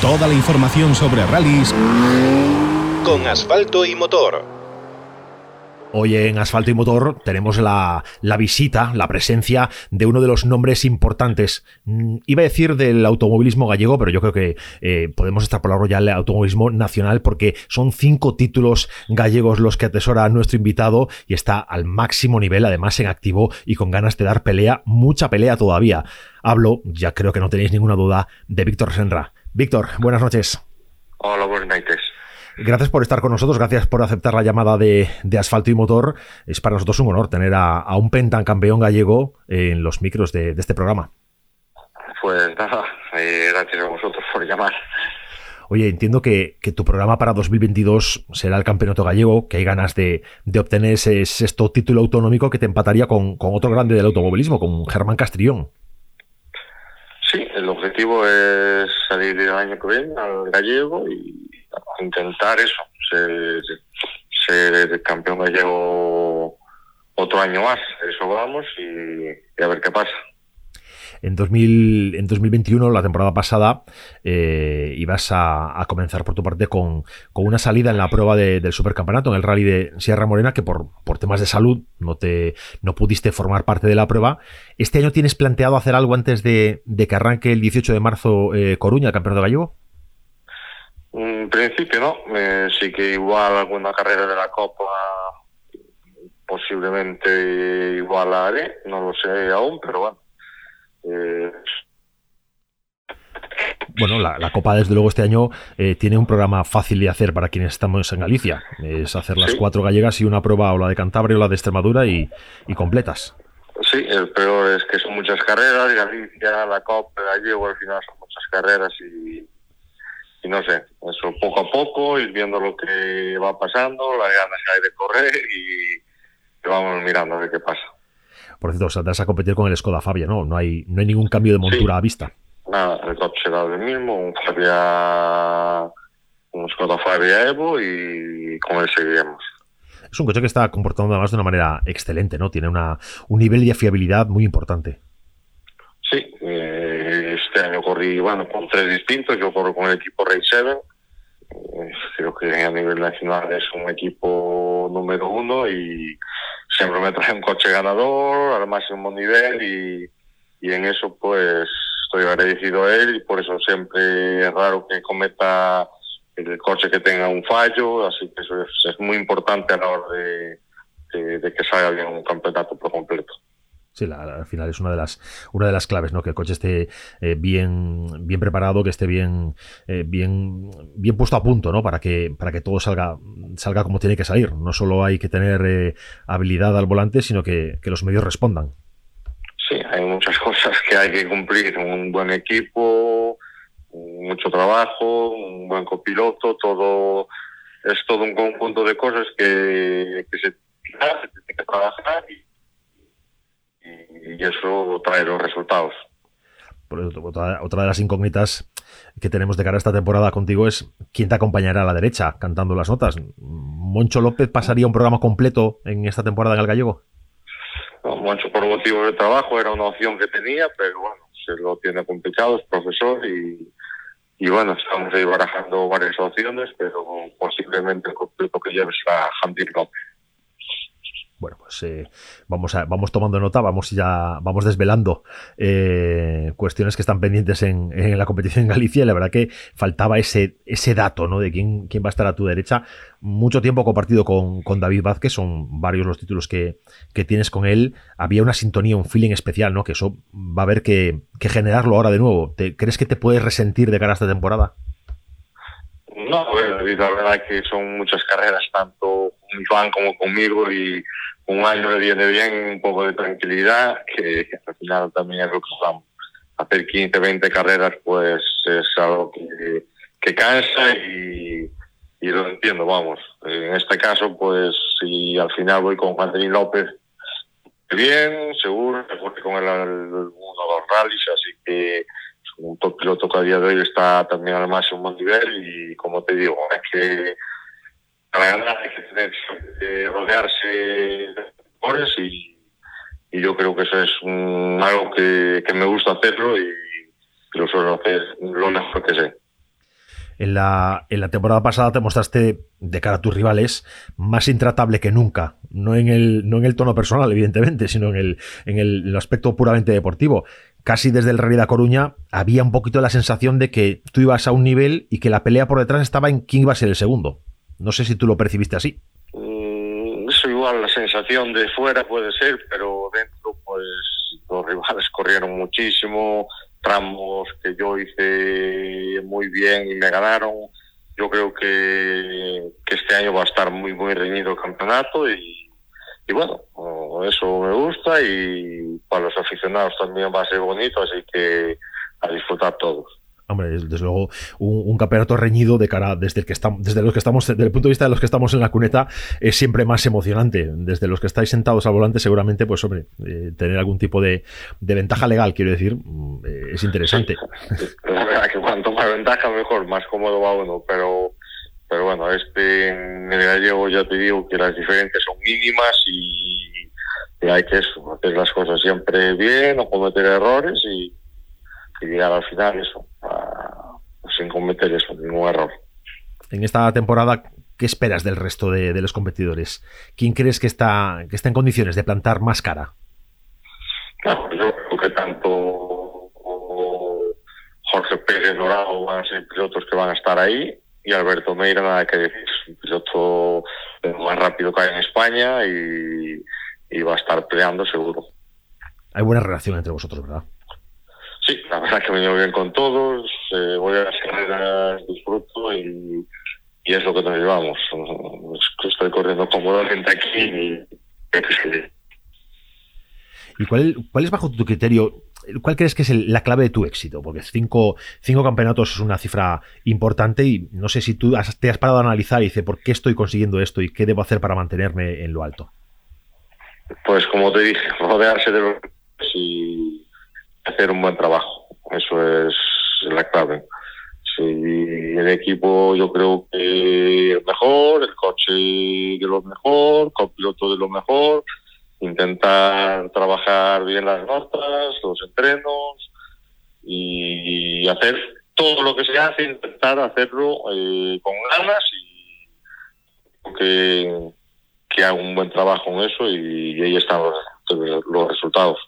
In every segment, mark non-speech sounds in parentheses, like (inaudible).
Toda la información sobre rallies con asfalto y motor. Hoy en Asfalto y Motor tenemos la, visita, la presencia de uno de los nombres importantes. Mm, iba a decir del automovilismo gallego, pero yo creo que eh, podemos extrapolarlo ya al automovilismo nacional porque son cinco títulos gallegos los que atesora nuestro invitado y está al máximo nivel, además en activo y con ganas de dar pelea, mucha pelea todavía. Hablo, ya creo que no tenéis ninguna duda, de Víctor Senra. Víctor, buenas noches. Hola, buenas noches. Gracias por estar con nosotros, gracias por aceptar la llamada de, Asfalto y Motor. Es para nosotros un honor tener a, un pentan campeón gallego en los micros de, este programa. Pues nada, eh, gracias a vosotros por llamar. Oye, entiendo que, tu programa para 2022 será el campeonato gallego, que hay ganas de, obtener ese sexto título autonómico que te empataría con, otro grande del automovilismo, con Germán Castrillón. Objetivo es salir el año que viene al gallego y intentar eso, ser campeón gallego otro año más. Eso vamos y, a ver qué pasa. En, 2000, en 2021, la temporada pasada, eh, ibas a, comenzar por tu parte con, una salida en la prueba del supercampeonato, en el rally de Sierra Morena, que por, por temas de salud no, te, no pudiste formar parte de la prueba. ¿Este año tienes planteado hacer algo antes de, que arranque el 18 de marzo eh, Coruña, el campeonato gallego? En principio no, eh, sí que igual alguna carrera de la Copa posiblemente igual haré, no lo sé aún, pero bueno. Eh, bueno, la, Copa desde luego este año eh, tiene un programa fácil de hacer para quienes estamos en Galicia. Es hacer las cuatro gallegas y una prueba o la de Cantabria o la de Extremadura y, completas. Sí, el peor es que son muchas carreras, Galicia, la Copa, gallego al final son muchas carreras y y no sé, eso poco a poco, ir viendo lo que va pasando, las ganas que hay de correr y vamos mirando a ver qué pasa. Por cierto, saldrás a competir con el Skoda Fabia, ¿no? No hay, no hay ningún cambio de montura a vista. Nada, el coche será el mismo, un Fabia, un Skoda Fabia Evo y con él seguiremos. Es un coche que está comportando además de una manera excelente, ¿no? Tiene una, un nivel de fiabilidad muy importante. Sí, eh, este año corrí, bueno, con tres distintos, yo corro con el equipo Rey 7, eh, creo que a nivel nacional es un equipo número uno y siempre me trae un coche ganador al máximo nivel y, y en eso pues estoy agradecido a él y por eso siempre es raro que cometa el coche que tenga un fallo, así que eso es, muy importante a la hora de, de que salga bien un campeonato por completo. Sí, al final es una de las una de las claves, ¿no? Que el coche esté eh, bien bien preparado, que esté bien eh, bien bien puesto a punto, ¿no? Para que para que todo salga salga como tiene que salir. No solo hay que tener eh, habilidad al volante, sino que, los medios respondan. Sí, hay muchas (laughs) cosas que hay que cumplir. Un buen equipo, mucho trabajo, un buen copiloto, todo es todo un conjunto de cosas que, que se, se tiene que trabajar y y eso trae los resultados. Otra, otra de las incógnitas que tenemos de cara a esta temporada contigo es quién te acompañará a la derecha cantando las notas. ¿Moncho López pasaría un programa completo en esta temporada en el gallego? Moncho por motivos de trabajo era una opción que tenía, pero bueno, se lo tiene complicado, es profesor y, y bueno, estamos ahí barajando varias opciones, pero posiblemente el completo que lleve será Jandir López. Bueno, vamos, vamos tomando nota, vamos ya vamos desvelando eh, cuestiones que están pendientes en, la competición en Galicia. Y la verdad que faltaba ese, ese dato ¿no? de quién, quién va a estar a tu derecha. Mucho tiempo compartido con, David Vázquez, son varios los títulos que, tienes con él. Había una sintonía, un feeling especial, ¿no? Que eso va a haber que, generarlo ahora de nuevo. ¿Te, ¿Crees que te puedes resentir de cara a esta temporada? No, la verdad que son muchas carreras, tanto con fan como conmigo, y un año le viene bien un poco de tranquilidad, que, al final también es lo que vamos. Hacer 15, 20 carreras, pues es algo que, que cansa y, y lo entiendo, vamos. En este caso, pues si al final voy con Juan López, bien, seguro, porque con él uno de los rallies, así que un top piloto que a día de hoy está también al máximo nivel y como te digo, es que para ganar hay que tener rodearse de mejores y, yo creo que eso es algo que, que, me gusta hacerlo y lo suelo hacer lo mejor que sé. En la, en la temporada pasada te mostraste de cara a tus rivales más intratable que nunca. No en el, no en el tono personal, evidentemente, sino en el, en el, aspecto puramente deportivo. Casi desde el Rally de Coruña había un poquito la sensación de que tú ibas a un nivel y que la pelea por detrás estaba en quién iba a ser el segundo. No sé si tú lo percibiste así. Mm, eso igual la sensación de fuera puede ser, pero dentro pues los rivales (laughs) corrieron muchísimo, tramos que yo hice muy bien y me ganaron. Yo creo que, este año va a estar muy, muy reñido el campeonato y, y bueno, eso me gusta y para los aficionados también va a ser bonito, así que a disfrutar todos. Hombre, desde luego, un, campeonato reñido de cara desde el que estamos, desde los que estamos, desde el punto de vista de los que estamos en la cuneta, es siempre más emocionante. Desde los que estáis sentados al volante, seguramente, pues hombre, eh, tener algún tipo de, ventaja legal, quiero decir, mm, eh, es interesante. (laughs) La verdad que cuanto más ventaja, mejor, más cómodo va uno, pero pero bueno, este en el gallego ya te digo que las diferencias son mínimas y, hay que hacer las cosas siempre bien, no cometer errores y llegar al final eso, sin cometer eso, ningún error. En esta temporada, ¿qué esperas del resto de, los competidores? ¿Quién crees que está, que está en condiciones de plantar más cara? yo creo que tanto Jorge Pérez Dorado van a ser pilotos que van a estar ahí y Alberto Meira, nada que decir, un piloto más rápido que hay en España y, y va a estar peleando seguro. Hay buena relación entre vosotros, ¿verdad? Sí, la verdad que me llevo bien con todos, eh, voy a las carreras, disfruto y, y es lo que nos llevamos. Estoy corriendo cómodamente aquí y... ¿Y cuál, cuál es bajo tu criterio ¿Cuál crees que es la clave de tu éxito? Porque cinco, cinco, campeonatos es una cifra importante y no sé si tú te has parado a analizar y dices, ¿por qué estoy consiguiendo esto y qué debo hacer para mantenerme en lo alto? Pues como te dije, rodearse de los y hacer un buen trabajo. Eso es la clave. Si el equipo yo creo que es mejor, el coche de lo mejor, copiloto de lo mejor, intentar trabajar bien las notas, los entrenos y hacer todo lo que se hace, intentar hacerlo eh, con ganas y que, que haga un buen trabajo en eso y, ahí están los resultados.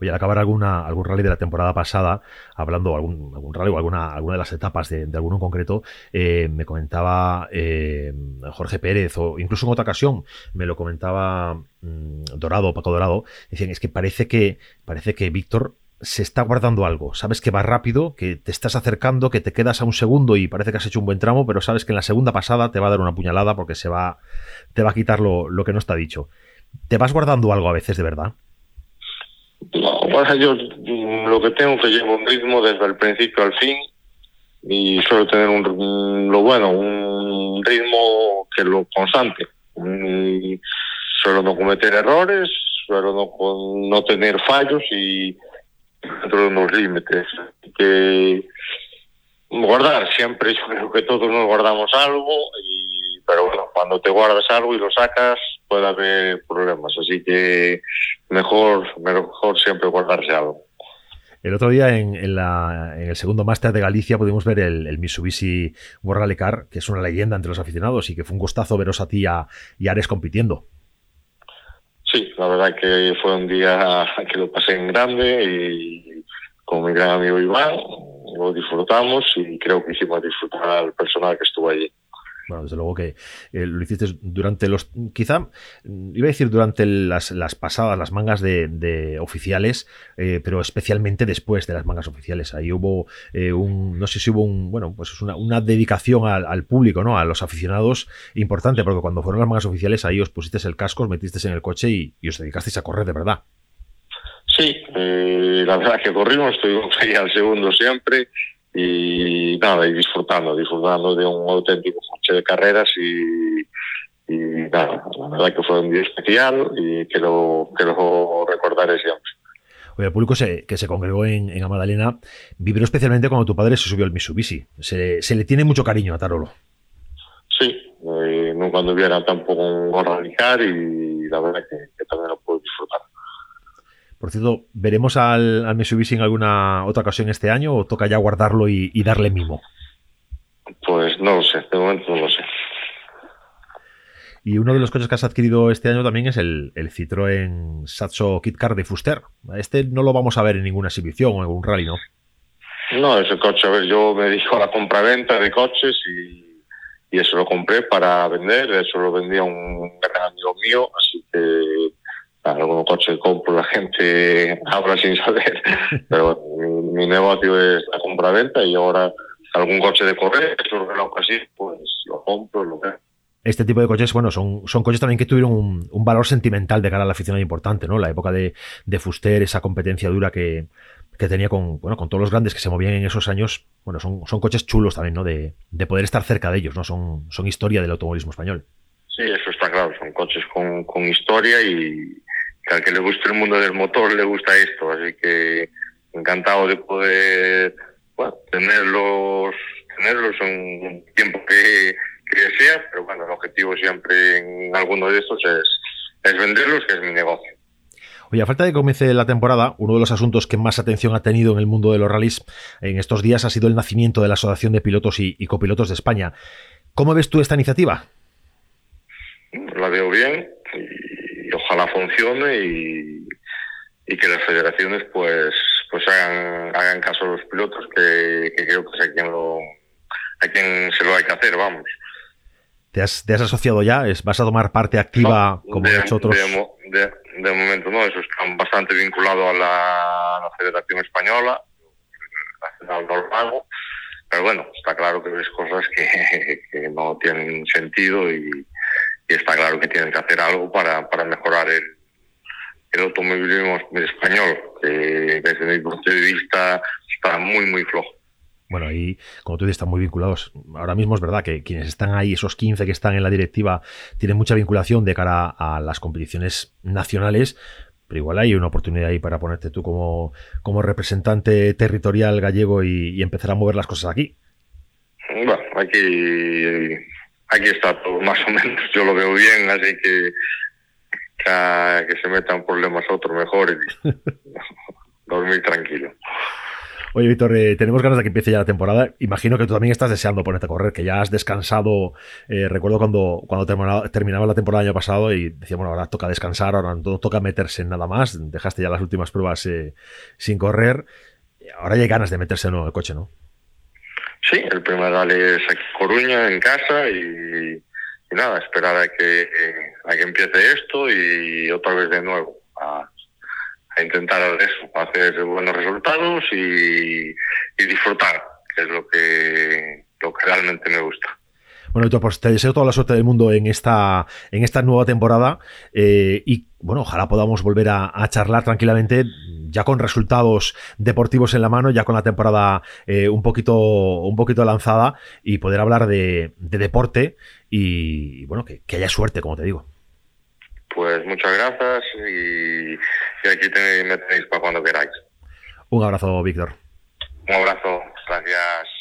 Oye, al acabar algún rally de la temporada pasada, hablando algún, algún rally o alguna, alguna de las etapas de, alguno en concreto, eh, me comentaba eh, Jorge Pérez, o incluso en otra ocasión me lo comentaba mm, Dorado, Paco Dorado, decían, es que parece que, parece que Víctor se está guardando algo. Sabes que va rápido, que te estás acercando, que te quedas a un segundo y parece que has hecho un buen tramo, pero sabes que en la segunda pasada te va a dar una puñalada porque se va, te va a quitar lo, lo que no está dicho. ¿Te vas guardando algo a veces de verdad? No, bueno, yo lo que tengo que llevar un ritmo desde el principio al fin y suelo tener un, lo bueno, un ritmo que lo constante. suelo no cometer errores, suelo no, no tener fallos y dentro de unos límites. Que guardar, siempre yo creo que todos nos guardamos algo y pero bueno, cuando te guardas algo y lo sacas puede haber problemas, así que mejor, mejor siempre guardarse algo. El otro día en, el segundo máster de Galicia pudimos ver el, Mitsubishi World Car, que es una leyenda entre los aficionados y que fue un gustazo veros a ti y Ares compitiendo. Sí, la verdad que fue un día que lo pasé en grande y con mi gran amigo Iván lo disfrutamos y creo que hicimos disfrutar al personal que estuvo allí. Bueno, desde luego que eh, lo hiciste durante los. Quizá, iba a decir durante las, pasadas, las mangas de, oficiales, eh, pero especialmente después de las mangas oficiales. Ahí hubo eh, un. No sé si hubo un. Bueno, pues una, una dedicación al, público, ¿no? A los aficionados importante, porque cuando fueron las mangas oficiales, ahí os pusisteis el casco, os metisteis en el coche y, os dedicasteis a correr de verdad. Sí, la verdad que corrimos, estuvimos ahí al segundo siempre y nada, y disfrutando, disfrutando de un auténtico coche de carreras y, nada, la verdad que fue un día especial y que lo, que lo recordaré siempre. Oye, el público que se congregó en, en Amadalena vibró especialmente cuando tu padre se subió al Mitsubishi. Se, se le tiene mucho cariño a Tarolo. Sí, eh, nunca anduviera tampoco un radical y la verdad que, que también lo. Por cierto, ¿veremos al, al Mitsubishi en alguna otra ocasión este año o toca ya guardarlo y, darle mimo? Pues no lo sé, de momento no lo sé. Y uno de los coches que has adquirido este año también es el, el Citroën Saxo Kitcar de Fuster. Este no lo vamos a ver en ninguna exhibición o en algún rally, ¿no? No, ese coche, a ver, yo me dedico a la compra-venta de coches y, y, eso lo compré para vender. Eso lo vendía un gran amigo mío, así que algunos coches que compro la gente habla sin saber. (laughs) Pero mi, mi negocio es la compra-venta y ahora algún coche de correr, eso lo así, pues lo compro, lo veo este tipo de coches, bueno, son, son coches también que tuvieron un, un, valor sentimental de cara a la afición importante, ¿no? La época de, de Fuster, esa competencia dura que, que, tenía con, bueno, con todos los grandes que se movían en esos años, bueno, son, son coches chulos también, ¿no? De, de poder estar cerca de ellos, ¿no? Son, son historia del automovilismo español. Sí, eso está claro, son coches con, con historia y que al que le guste el mundo del motor le gusta esto, así que encantado de poder bueno, tenerlos, tenerlos en un tiempo que que sea, pero bueno, el objetivo siempre en alguno de estos es, es venderlos, que es mi negocio. Oye, a falta de que comience la temporada, uno de los asuntos que más atención ha tenido en el mundo de los rallies en estos días ha sido el nacimiento de la Asociación de Pilotos y, y Copilotos de España. ¿Cómo ves tú esta iniciativa? La veo bien ojalá funcione y, y, que las federaciones pues pues hagan, hagan caso a los pilotos que, que creo que es a quien, lo, a quien se lo hay que hacer, vamos. ¿Te has, ¿Te has, asociado ya? ¿Vas a tomar parte activa no, como de, nosotros? De, de, de, momento no, eso está bastante vinculado a la, a la Federación Española, Nacional Normago, pero bueno, está claro que ves cosas que, (laughs) que no tienen sentido y, y, está claro que tienen que hacer algo para, para mejorar el, el automovilismo español, que desde mi punto de vista está muy, muy flojo. Bueno, ahí, como tú dices, están muy vinculados. Ahora mismo es verdad que quienes están ahí, esos 15 que están en la directiva, tienen mucha vinculación de cara a las competiciones nacionales, pero igual hay una oportunidad ahí para ponerte tú como, como representante territorial gallego y, y empezar a mover las cosas aquí. Bueno, aquí, aquí está todo (laughs) más o menos. Yo lo veo bien, así que que, que se metan problemas a otro mejor y (laughs) dormir tranquilo. Oye, Víctor, eh, tenemos ganas de que empiece ya la temporada. Imagino que tú también estás deseando ponerte a correr, que ya has descansado. Eh, recuerdo cuando, cuando terminaba, terminaba, la temporada el año pasado y decía, bueno, ahora toca descansar, ahora no toca meterse en nada más. Dejaste ya las últimas pruebas eh, sin correr. Ahora ya hay ganas de meterse en el coche, ¿no? Sí, el primer rally es aquí en Coruña, en casa, y, nada, esperar a que, a que empiece esto y otra vez de nuevo. A, a intentar eso, hacer buenos resultados y, y, disfrutar, que es lo que, lo que realmente me gusta. Bueno, pues te deseo toda la suerte del mundo en esta, en esta nueva temporada eh, y bueno, ojalá podamos volver a, a, charlar tranquilamente, ya con resultados deportivos en la mano, ya con la temporada eh, un, poquito, un poquito lanzada y poder hablar de, de deporte y, bueno, que, que haya suerte, como te digo. Pues muchas gracias y, y aquí tenéis, me tenéis para cuando queráis. Un abrazo, Víctor. Un abrazo, gracias.